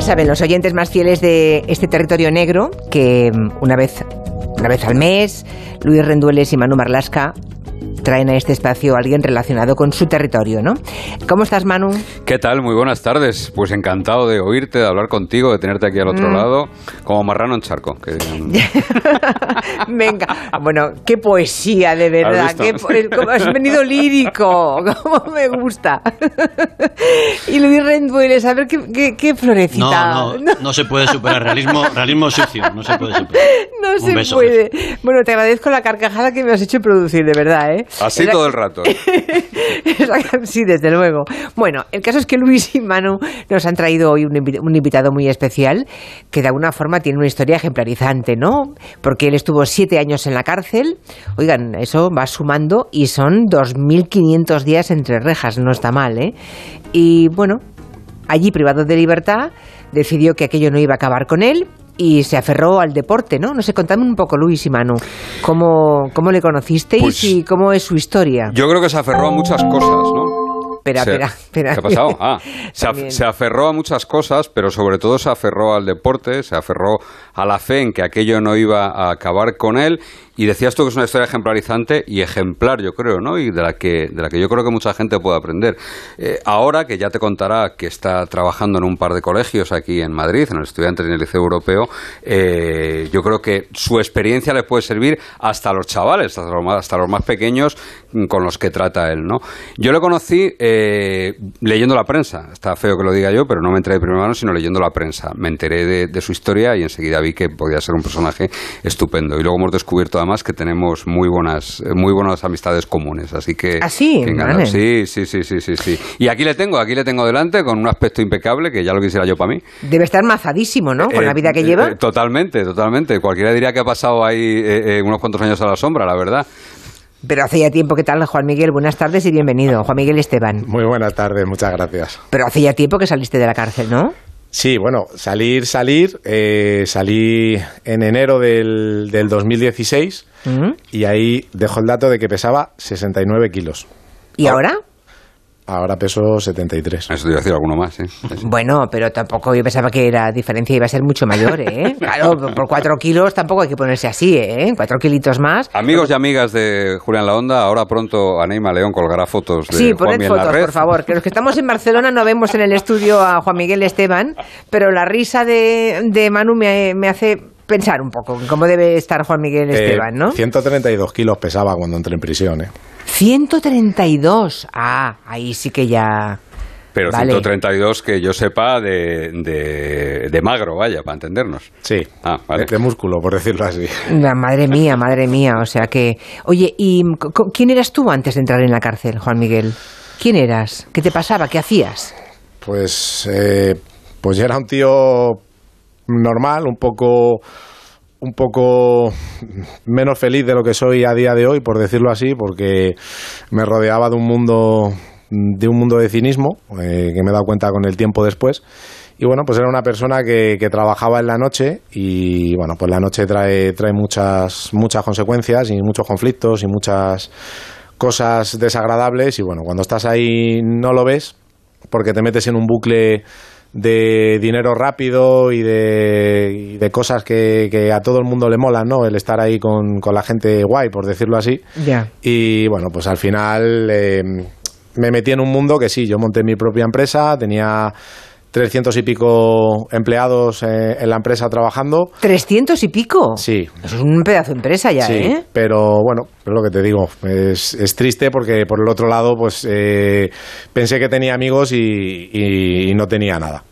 Ya saben, los oyentes más fieles de este territorio negro, que mm, una vez, una vez al mes, Luis Rendueles y Manu Marlasca traen a este espacio a alguien relacionado con su territorio, ¿no? ¿Cómo estás, Manu? ¿Qué tal? Muy buenas tardes. Pues encantado de oírte, de hablar contigo, de tenerte aquí al otro Mm. lado, como marrano en charco. que- Venga, bueno, qué poesía, de verdad. ¿Has Qué po- cómo has venido lírico, cómo me gusta. Y Luis Rendueles, a ver qué, qué, qué florecita. No, no, no se puede superar. Realismo, realismo sucio, no se puede superar. No Un se beso, puede. Bueno, te agradezco la carcajada que me has hecho producir, de verdad, ¿eh? Así Esa- todo el rato. Esa- sí, desde luego. Bueno, el caso es que Luis y Manu nos han traído hoy un invitado muy especial que de alguna forma tiene una historia ejemplarizante, ¿no? Porque él estuvo siete años en la cárcel. Oigan, eso va sumando y son 2.500 días entre rejas, no está mal, ¿eh? Y bueno, allí privado de libertad, decidió que aquello no iba a acabar con él y se aferró al deporte, ¿no? No sé, contadme un poco, Luis y Manu, cómo, cómo le conocisteis Pues- y cómo es su historia. Yo creo que se aferró a muchas cosas, ¿no? Espera, espera, espera. ¿Qué ha pasado? Ah, se aferró a muchas cosas, pero sobre todo se aferró al deporte, se aferró a la fe en que aquello no iba a acabar con él. Y decías tú que es una historia ejemplarizante y ejemplar, yo creo, ¿no? Y de la que, de la que yo creo que mucha gente puede aprender. Eh, ahora, que ya te contará que está trabajando en un par de colegios aquí en Madrid, en el Estudiantes y en el Liceo Europeo, eh, yo creo que su experiencia le puede servir hasta a los chavales, hasta los más, hasta los más pequeños mm, con los que trata él, ¿no? Yo le conocí eh, leyendo la prensa. Está feo que lo diga yo, pero no me enteré de primera mano, sino leyendo la prensa. Me enteré de, de su historia y enseguida vi que podía ser un personaje estupendo. Y luego hemos descubierto además que tenemos muy buenas, eh, muy buenas amistades comunes. Así que. ¿Ah, sí? que encantado. Vale. Sí, sí, sí, sí, sí, sí. Y aquí le tengo, aquí le tengo delante con un aspecto impecable que ya lo quisiera yo para mí. Debe estar mazadísimo, ¿no? Con Eh, la vida que eh, lleva. eh, totalmente, totalmente. Cualquiera diría que ha pasado ahí eh, eh, unos cuantos años a la sombra, la verdad. Pero hace ya tiempo, ¿qué tal, Juan Miguel? Buenas tardes y bienvenido. Juan Miguel Esteban. Muy buenas tardes, muchas gracias. Pero hace ya tiempo que saliste de la cárcel, ¿no? Sí, bueno, salir, salir, eh, salí en enero del, del 2016 ¿Mm? y ahí dejo el dato de que pesaba 69 kilos. ¿Y ahora? Ahora peso 73. Eso te iba a decir alguno más, ¿eh? Bueno, pero tampoco yo pensaba que la diferencia iba a ser mucho mayor, ¿eh? Claro, por cuatro kilos tampoco hay que ponerse así, ¿eh? Cuatro kilitos más. Amigos y amigas de Julián La Onda, ahora pronto Aneima León colgará fotos de Sí, poned en la fotos, red. por favor. Que los que estamos en Barcelona no vemos en el estudio a Juan Miguel Esteban, pero la risa de, de Manu me, me hace pensar un poco en cómo debe estar Juan Miguel Eh, Esteban, ¿no? 132 kilos pesaba cuando entré en prisión, ¿eh? 132. Ah, ahí sí que ya... Pero Vale. 132 que yo sepa de, de, de magro, vaya, para entendernos. Sí, Ah, vale. de, músculo, por decirlo así. La madre mía, madre mía. O sea que... Oye, ¿y quién eras tú antes de entrar en la cárcel, Juan Miguel? ¿Quién eras? ¿Qué te pasaba? ¿Qué hacías? Pues, eh, pues yo era un tío normal, un poco un poco menos feliz de lo que soy a día de hoy, por decirlo así, porque me rodeaba de un mundo de un mundo de cinismo, eh, que me he dado cuenta con el tiempo después. Y bueno, pues era una persona que, que trabajaba en la noche y bueno, pues la noche trae, trae muchas, muchas consecuencias y muchos conflictos y muchas cosas desagradables y bueno, cuando estás ahí no lo ves porque te metes en un bucle de dinero rápido y de, y de cosas que, que a todo el mundo le molan, ¿no? El estar ahí con, con la gente guay, por decirlo así. Y bueno, pues al final eh, me metí en un mundo que sí, yo monté mi propia empresa, tenía 300 y pico empleados eh, en la empresa trabajando. ¿Trescientos y pico? Sí, Eso es un pedazo de empresa ya, sí, ¿eh? pero bueno, es lo que te digo, es, es triste porque por el otro lado, pues eh, pensé que tenía amigos y, y- y no tenía nada,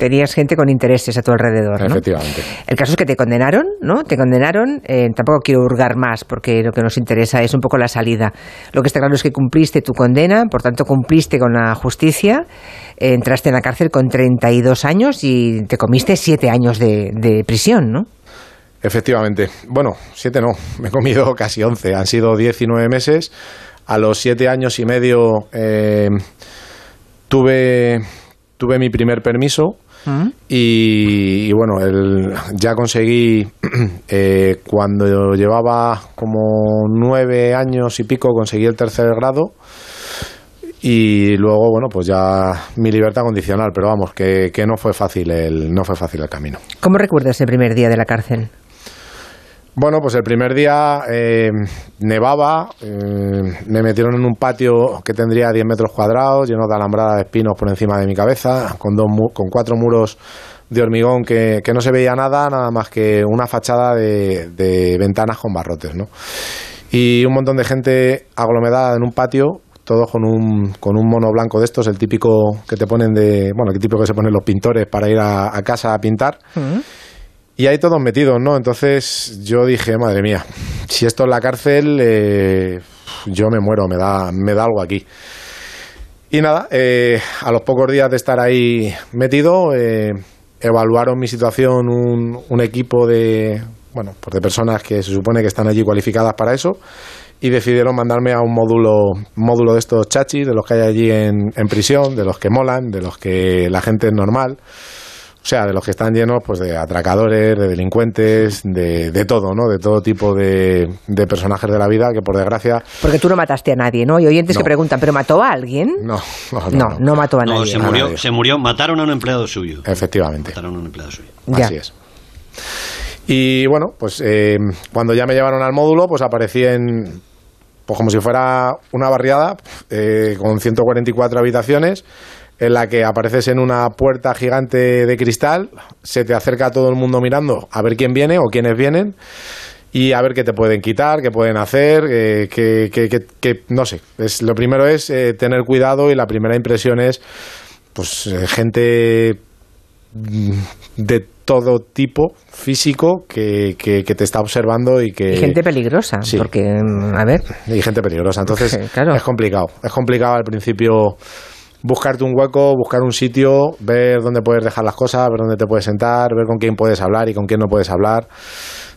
Tenías gente con intereses a tu alrededor, ¿no? efectivamente. El caso es que te condenaron, ¿no? Te condenaron. eh, tampoco quiero hurgar más porque lo que nos interesa es un poco la salida. Lo que está claro es que cumpliste tu condena, por tanto cumpliste con la justicia. eh, entraste en la cárcel con 32 años y te comiste 7 años de, de prisión, ¿no? Efectivamente. Bueno, siete no, me he comido casi once. Han sido 19 meses. A los siete años y medio eh, tuve, tuve mi primer permiso Y, y bueno, el- ya conseguí, eh, cuando llevaba como nueve años y pico, conseguí el tercer grado y luego bueno pues ya mi libertad condicional pero vamos que, que no fue fácil el no fue fácil el camino ¿Cómo recuerdas el primer día de la cárcel? Bueno pues el primer día eh, nevaba eh, me metieron en un patio que tendría 10 metros cuadrados lleno de alambrada de espinos por encima de mi cabeza con dos mu- con cuatro muros de hormigón que, que no se veía nada nada más que una fachada de, de ventanas con barrotes no y un montón de gente aglomerada en un patio, todos con un, con un mono blanco de estos, el típico que te ponen de, bueno, el típico que se ponen los pintores para ir a, a casa a pintar. Y ahí todos metidos, ¿no? Entonces yo dije, madre mía, si esto es la cárcel, eh, yo me muero, me da, me da algo aquí. Y nada, eh, a los pocos días de estar ahí metido, eh, evaluaron mi situación un, un equipo de, bueno, pues de personas que se supone que están allí cualificadas para eso y decidieron mandarme a un módulo, módulo de estos chachis, de los que hay allí en prisión, de los que molan, de los que la gente es normal. O sea, de los que están llenos pues de atracadores, de delincuentes, de, de todo, ¿no? De todo tipo de, de personajes de la vida que por desgracia Porque tú no mataste a nadie, ¿no? Y oyentes No. que preguntan, ¿pero mató a alguien? no, no, no, No, no. no mató a No, nadie. se A murió, nadie. se murió, mataron a un empleado suyo. Efectivamente. Mataron a un empleado suyo. Ya. Así es. Y bueno, pues eh, cuando ya me llevaron al módulo, pues aparecí en, pues como si fuera una barriada eh, con 144 habitaciones, en la que apareces en una puerta gigante de cristal, se te acerca todo el mundo mirando a ver quién viene o quiénes vienen y a ver qué te pueden quitar, qué pueden hacer, eh, que, que- que- que- no sé. Es, lo primero es eh, tener cuidado y la primera impresión es pues eh, gente mm, de todo tipo físico que, que- que te está observando y que Y gente peligrosa, Sí. porque, mm, a ver, y gente peligrosa. Entonces Claro. es complicado. Es complicado al principio buscarte un hueco, buscar un sitio, ver dónde puedes dejar las cosas, ver dónde te puedes sentar, ver con quién puedes hablar y con quién no puedes hablar.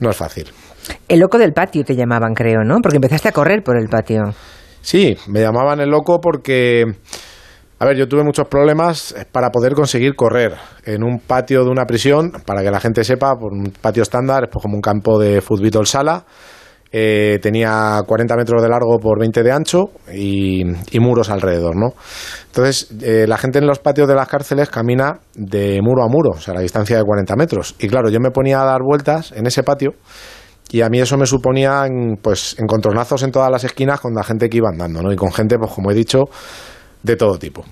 No es fácil. el loco del patio te llamaban, creo, ¿no? Porque empezaste a correr por el patio. Sí, me llamaban el loco porque, a ver, yo tuve muchos problemas para poder conseguir correr en un patio de una prisión, para que la gente sepa, por un patio estándar, es pues como un campo de fútbol sala. Eh, tenía 40 metros de largo por 20 de ancho y, muros alrededor, ¿no? Entonces, eh, la gente en los patios de las cárceles camina de muro a muro, o sea, a la distancia de 40 metros. Y claro, yo me ponía a dar vueltas en ese patio y a mí eso me suponía pues, encontronazos en todas las esquinas con la gente que iba andando, ¿no? Y con gente, pues como he dicho, de todo tipo.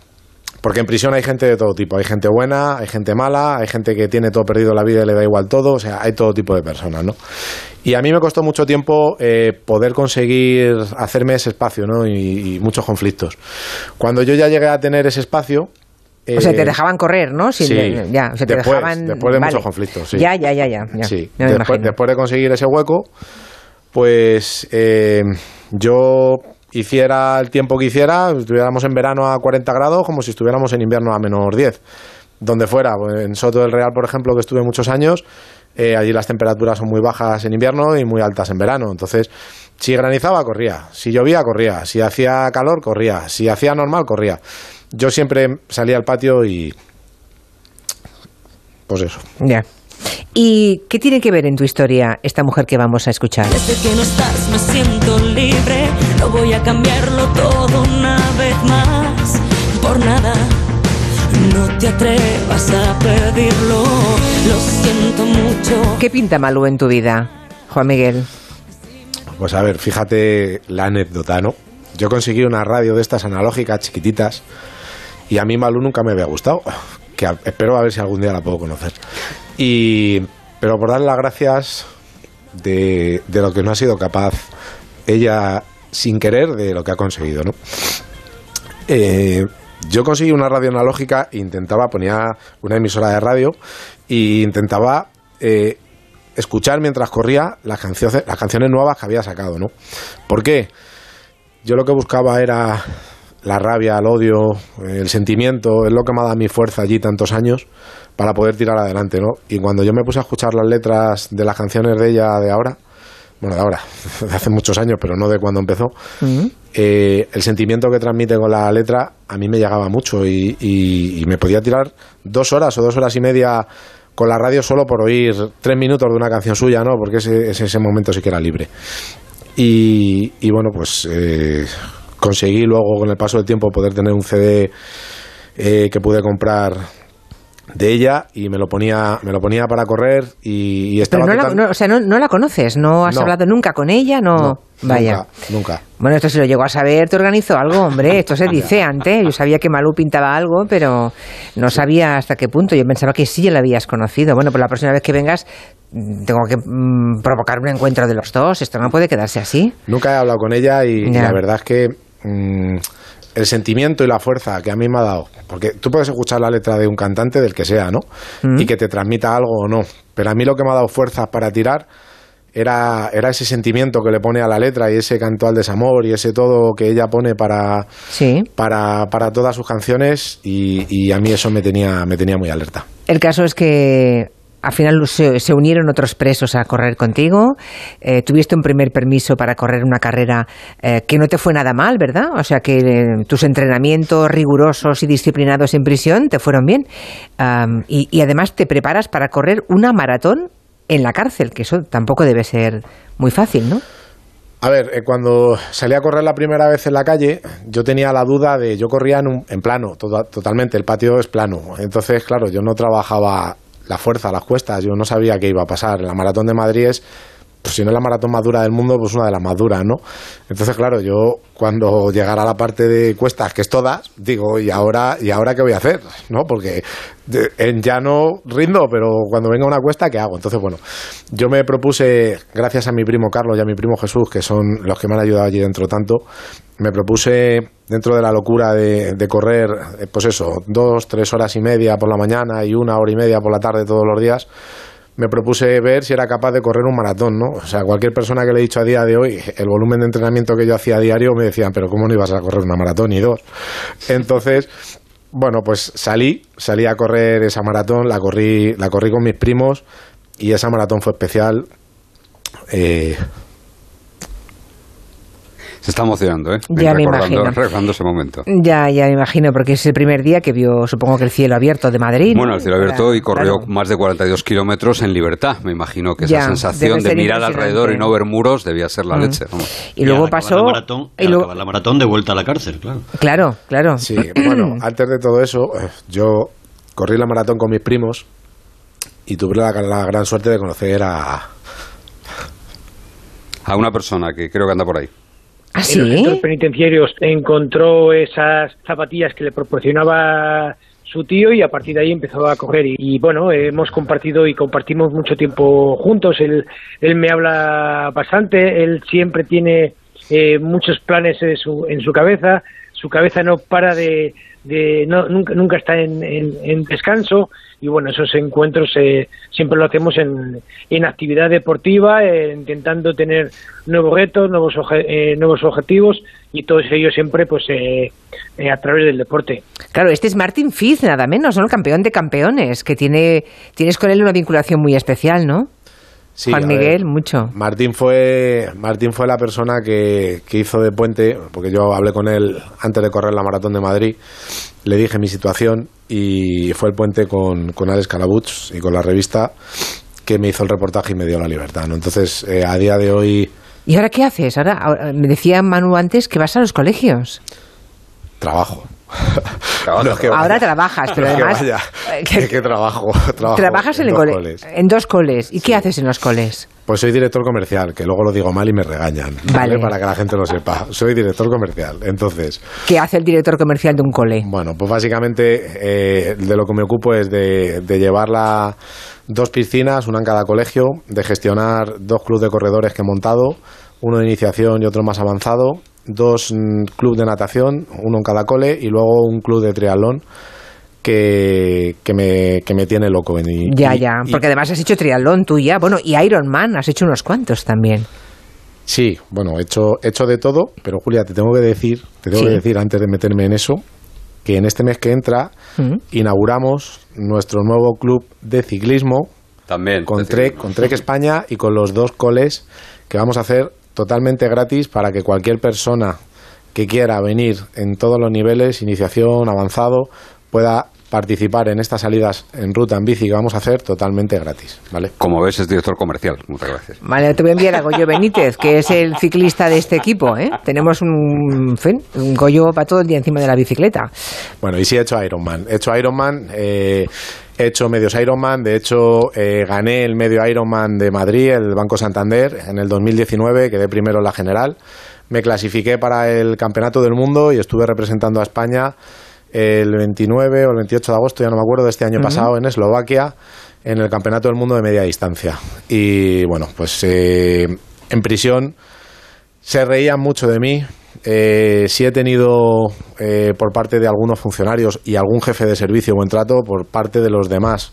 Porque en prisión hay gente de todo tipo. Hay gente buena, hay gente mala, hay gente que tiene todo perdido la vida y le da igual todo. O sea, hay todo tipo de personas, ¿no? Y a mí me costó mucho tiempo eh, poder conseguir hacerme ese espacio, ¿no? Y, y muchos conflictos. Cuando yo ya llegué a tener ese espacio... o sea, eh, te dejaban correr, ¿no? Sin- sí. ya, o sea, te Después- dejaban... después de vale. muchos conflictos, sí. Ya, ya, ya, ya. ya. Sí, me después de conseguir ese hueco, pues eh, yo hiciera el tiempo que hiciera, estuviéramos en verano a 40 grados como si estuviéramos en invierno a menos 10. Donde fuera, pues, en Soto del Real, por ejemplo, que estuve muchos años, eh, allí las temperaturas son muy bajas en invierno y muy altas en verano. Entonces, si granizaba, corría. Si llovía, corría. Si hacía calor, corría. Si hacía normal, corría. Yo siempre salía al patio y... Pues eso. Ya. ¿Y qué tiene que ver en tu historia esta mujer que vamos a escuchar? Desde que no estás me siento libre, no voy a cambiarlo todo una vez más, por nada. No te atrevas a pedirlo, lo siento mucho. ¿Qué pinta Malú en tu vida, Juan Miguel? Pues a ver, fíjate la anécdota, ¿no? Yo conseguí una radio de estas analógicas chiquititas y a mí Malú nunca me había gustado. Que a- espero a ver si algún día la puedo conocer. Y, pero por darle las gracias de, de lo que no ha sido capaz ella sin querer de lo que ha conseguido, ¿no? Eh, yo conseguí una radio analógica e intentaba, ponía una emisora de radio e intentaba eh, escuchar mientras corría las canciones, las canciones nuevas que había sacado, ¿no? ¿Por qué? Yo lo que buscaba era la rabia, el odio, el sentimiento, es lo que me ha dado mi fuerza allí tantos años para poder tirar adelante, ¿no? Y cuando yo me puse a escuchar las letras de las canciones de ella de ahora, bueno, de ahora, de hace muchos años, pero no de cuando empezó, eh, el sentimiento que transmite con la letra a mí me llegaba mucho y, y- y me podía tirar dos horas o dos horas y media con la radio solo por oír tres minutos de una canción suya, ¿no? Porque ese, ese, ese momento sí que era libre. Y, y bueno, pues eh, conseguí luego con el paso del tiempo poder tener un CD eh, que pude comprar de ella y me lo ponía me lo ponía para correr y, y estaba Pero no la, no, o sea, no, no la conoces, no has No. hablado nunca con ella, no. Vaya. nunca, nunca. Bueno, esto si lo llegó a saber, te organizó algo, hombre. Esto se dice antes. Yo sabía que Malú pintaba algo, pero no sabía hasta qué punto. Yo pensaba que sí ya la habías conocido. Bueno, pues la próxima vez que vengas mm, tengo que mm, provocar un encuentro de los dos. Esto no puede quedarse así. Nunca he hablado con ella y, la verdad es que mm, el sentimiento y la fuerza que a mí me ha dado, porque tú puedes escuchar la letra de un cantante del que sea, ¿no? Mm. Y que te transmita algo o no, pero a mí lo que me ha dado fuerza para tirar era, era ese sentimiento que le pone a la letra y ese canto al desamor y ese todo que ella pone para, Sí. para, para todas sus canciones y, y a mí eso me tenía, me tenía muy alerta. El caso es que al final se, se unieron otros presos a correr contigo. Eh, tuviste un primer permiso para correr una carrera eh, que no te fue nada mal, ¿verdad? O sea que eh, tus entrenamientos rigurosos y disciplinados en prisión te fueron bien. Am, y, además te preparas para correr una maratón en la cárcel, que eso tampoco debe ser muy fácil, ¿no? A ver, cuando salí a correr la primera vez en la calle, yo tenía la duda de, yo corría en, un- en plano, toda- totalmente, el patio es plano. Entonces, claro, yo no trabajaba la fuerza, las cuestas, yo no sabía qué iba a pasar. La maratón de Madrid es, pues si no es la maratón más dura del mundo, pues una de las más duras, ¿no? Entonces, claro, yo cuando llegara a la parte de cuestas, que es todas, digo, ¿y ahora, ¿y ahora qué voy a hacer? ¿No? Porque en llano rindo, pero cuando venga una cuesta, ¿qué hago? Entonces, bueno, yo me propuse, gracias a mi primo Carlos y a mi primo Jesús, que son los que me han ayudado allí dentro tanto, me propuse, dentro de la locura de, de correr, eh, pues eso, dos, tres horas y media por la mañana y una hora y media por la tarde todos los días, me propuse ver si era capaz de correr un maratón, ¿no? O sea, cualquier persona que le he dicho a día de hoy el volumen de entrenamiento que yo hacía a diario me decían, pero ¿cómo no ibas a correr una maratón ni dos? Entonces, bueno, pues salí, salí a correr esa maratón, la corrí, la corrí con mis primos y esa maratón fue especial. Eh, Se está emocionando, ¿eh? Ya me recordando, imagino. recordando ese momento. Ya, ya me imagino, porque es el primer día que vio, supongo que el cielo abierto de Madrid. ¿no? Bueno, el cielo abierto y corrió Claro. más de 42 kilómetros en libertad. Me imagino que Ya, esa sensación de mirar alrededor y no ver muros debía ser la Mm. leche. vamos. Y luego pasó. La maratón, y luego- la maratón de vuelta a la cárcel, claro. Claro, claro. sí, bueno, antes de todo eso, eh, yo corrí la maratón con mis primos y tuve la, la gran suerte de conocer a, A una persona que creo que anda por ahí. ¿Ah, en los centros sí? penitenciarios encontró esas zapatillas que le proporcionaba su tío y a partir de ahí empezó a correr y, y, bueno hemos compartido y compartimos mucho tiempo juntos. Él él me habla bastante. Él siempre tiene eh, muchos planes en su en su cabeza. Su cabeza no para de, de no, nunca nunca está en, en- descanso y bueno esos encuentros eh, siempre lo hacemos en, en actividad deportiva eh, intentando tener nuevos retos nuevos eh, nuevos objetivos y todos ellos siempre pues eh, a través del deporte Claro, este es Martin Fitz, nada menos, ¿no? El campeón de campeones, que tiene, tienes con él una vinculación muy especial, ¿no? Sí, Juan ver, Miguel, mucho. Martín fue, Martín fue la persona que, que hizo de puente, porque yo hablé con él antes de correr la maratón de Madrid, le dije mi situación y fue el puente con, con Alex Calabuch y con la revista que me hizo el reportaje y me dio la libertad. ¿no? Entonces, eh, a día de hoy ¿Y ahora qué haces? Ahora, ahora- me decía Manu antes que vas a los colegios. trabajo. No que Ahora trabajas, pero que vaya. eh, que- ¿Qué, qué trabajo? Trabajo trabajas en, el dos cole- coles. en dos coles. ¿Y qué haces en los coles? Pues soy director comercial, que luego lo digo mal y me regañan. Vale. Para que la gente lo sepa. Soy director comercial. Entonces, ¿Qué hace el director comercial de un cole? Bueno, pues básicamente eh, de lo que me ocupo es de, de llevar la- dos piscinas, una en cada colegio, de gestionar dos clubes de corredores que he montado, uno de iniciación y otro más avanzado, dos mm, clubes de natación, uno en cada cole, y luego un club de triatlón que, que, me, que me tiene loco. Y- Ya, y- ya. y- Porque además has hecho triatlón tú ya. Bueno, y Ironman, has hecho unos cuantos también. Sí, bueno, he hecho, he hecho de todo, pero Julia, te tengo que decir, te tengo Sí. que decir antes de meterme en eso, que en este mes que entra inauguramos nuestro nuevo club de ciclismo También. con Trek, con Trek España y con los dos coles que vamos a hacer totalmente gratis para que cualquier persona que quiera venir en todos los niveles, iniciación, avanzado, pueda participar en estas salidas en ruta en bici que vamos a hacer totalmente gratis, ¿vale? Como ves, es director comercial. Muchas gracias. Vale, te voy a enviar a Goyo Benítez, que es el ciclista de este equipo. ¿eh? Tenemos un, fin, un Goyo para todo el día encima de la bicicleta. Bueno, y sí he hecho Ironman. He hecho Ironman, eh, he hecho medios Ironman. De hecho, eh, gané el medio Ironman de Madrid, el Banco Santander, en el 2019. Quedé primero en la general. Me clasifiqué para el Campeonato del Mundo y estuve representando a España el 29 o el 28 de agosto, ya no me acuerdo, de este año pasado en Eslovaquia, en el Campeonato del Mundo de Media Distancia. Y bueno, pues eh, en prisión se reían mucho de mí. Eh, sí he tenido eh, por parte de algunos funcionarios y algún jefe de servicio buen trato por parte de los demás.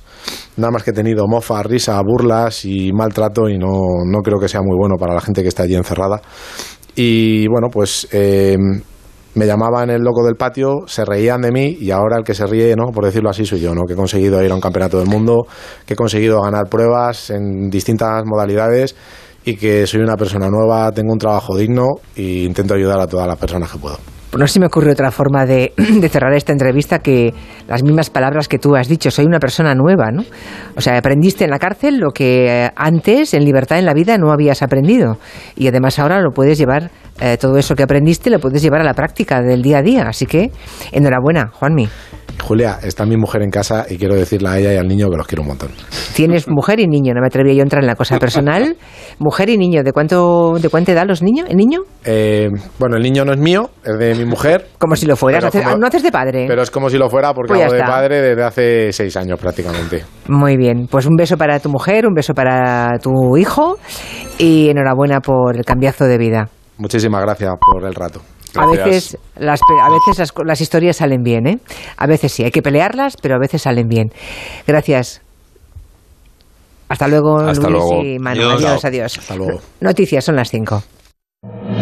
Nada más que he tenido mofa, risa, burlas y maltrato y no, no creo que sea muy bueno para la gente que está allí encerrada. Y bueno, pues eh, me llamaban el loco del patio, se reían de mí y ahora el que se ríe, ¿no? por decirlo así, soy yo, ¿no? que he conseguido ir a un campeonato del mundo, que he conseguido ganar pruebas en distintas modalidades y que soy una persona nueva, tengo un trabajo digno e intento ayudar a todas las personas que puedo. No se me ocurre otra forma de, de, cerrar esta entrevista que las mismas palabras que tú has dicho. Soy una persona nueva, ¿no? O sea, aprendiste en la cárcel lo que antes, en libertad en la vida, no habías aprendido. Y además ahora lo puedes llevar, eh, todo eso que aprendiste, lo puedes llevar a la práctica del día a día. Así que, enhorabuena, Juanmi. Julia, está mi mujer en casa y quiero decirle a ella y al niño que los quiero un montón. Tienes mujer y niño, no me atreví yo a entrar en la cosa personal. mujer y niño, ¿de cuánto de cuánta edad los niños? ¿El niño? Eh, bueno, el niño no es mío, es de mi mujer. Como si lo fueras, haces, como, no haces de padre. Pero es como si lo fuera porque pues hago de padre desde hace seis años prácticamente. Muy bien, pues un beso para tu mujer, un beso para tu hijo y enhorabuena por el cambiazo de vida. Muchísimas gracias por el rato. Gracias. A veces, las, a veces las, las, historias salen bien, ¿eh? A veces sí, hay que pelearlas, pero a veces salen bien. Gracias. Hasta luego, Hasta Luis luego. y Manu. Adiós, adiós. Hasta luego. Noticias, son las 5.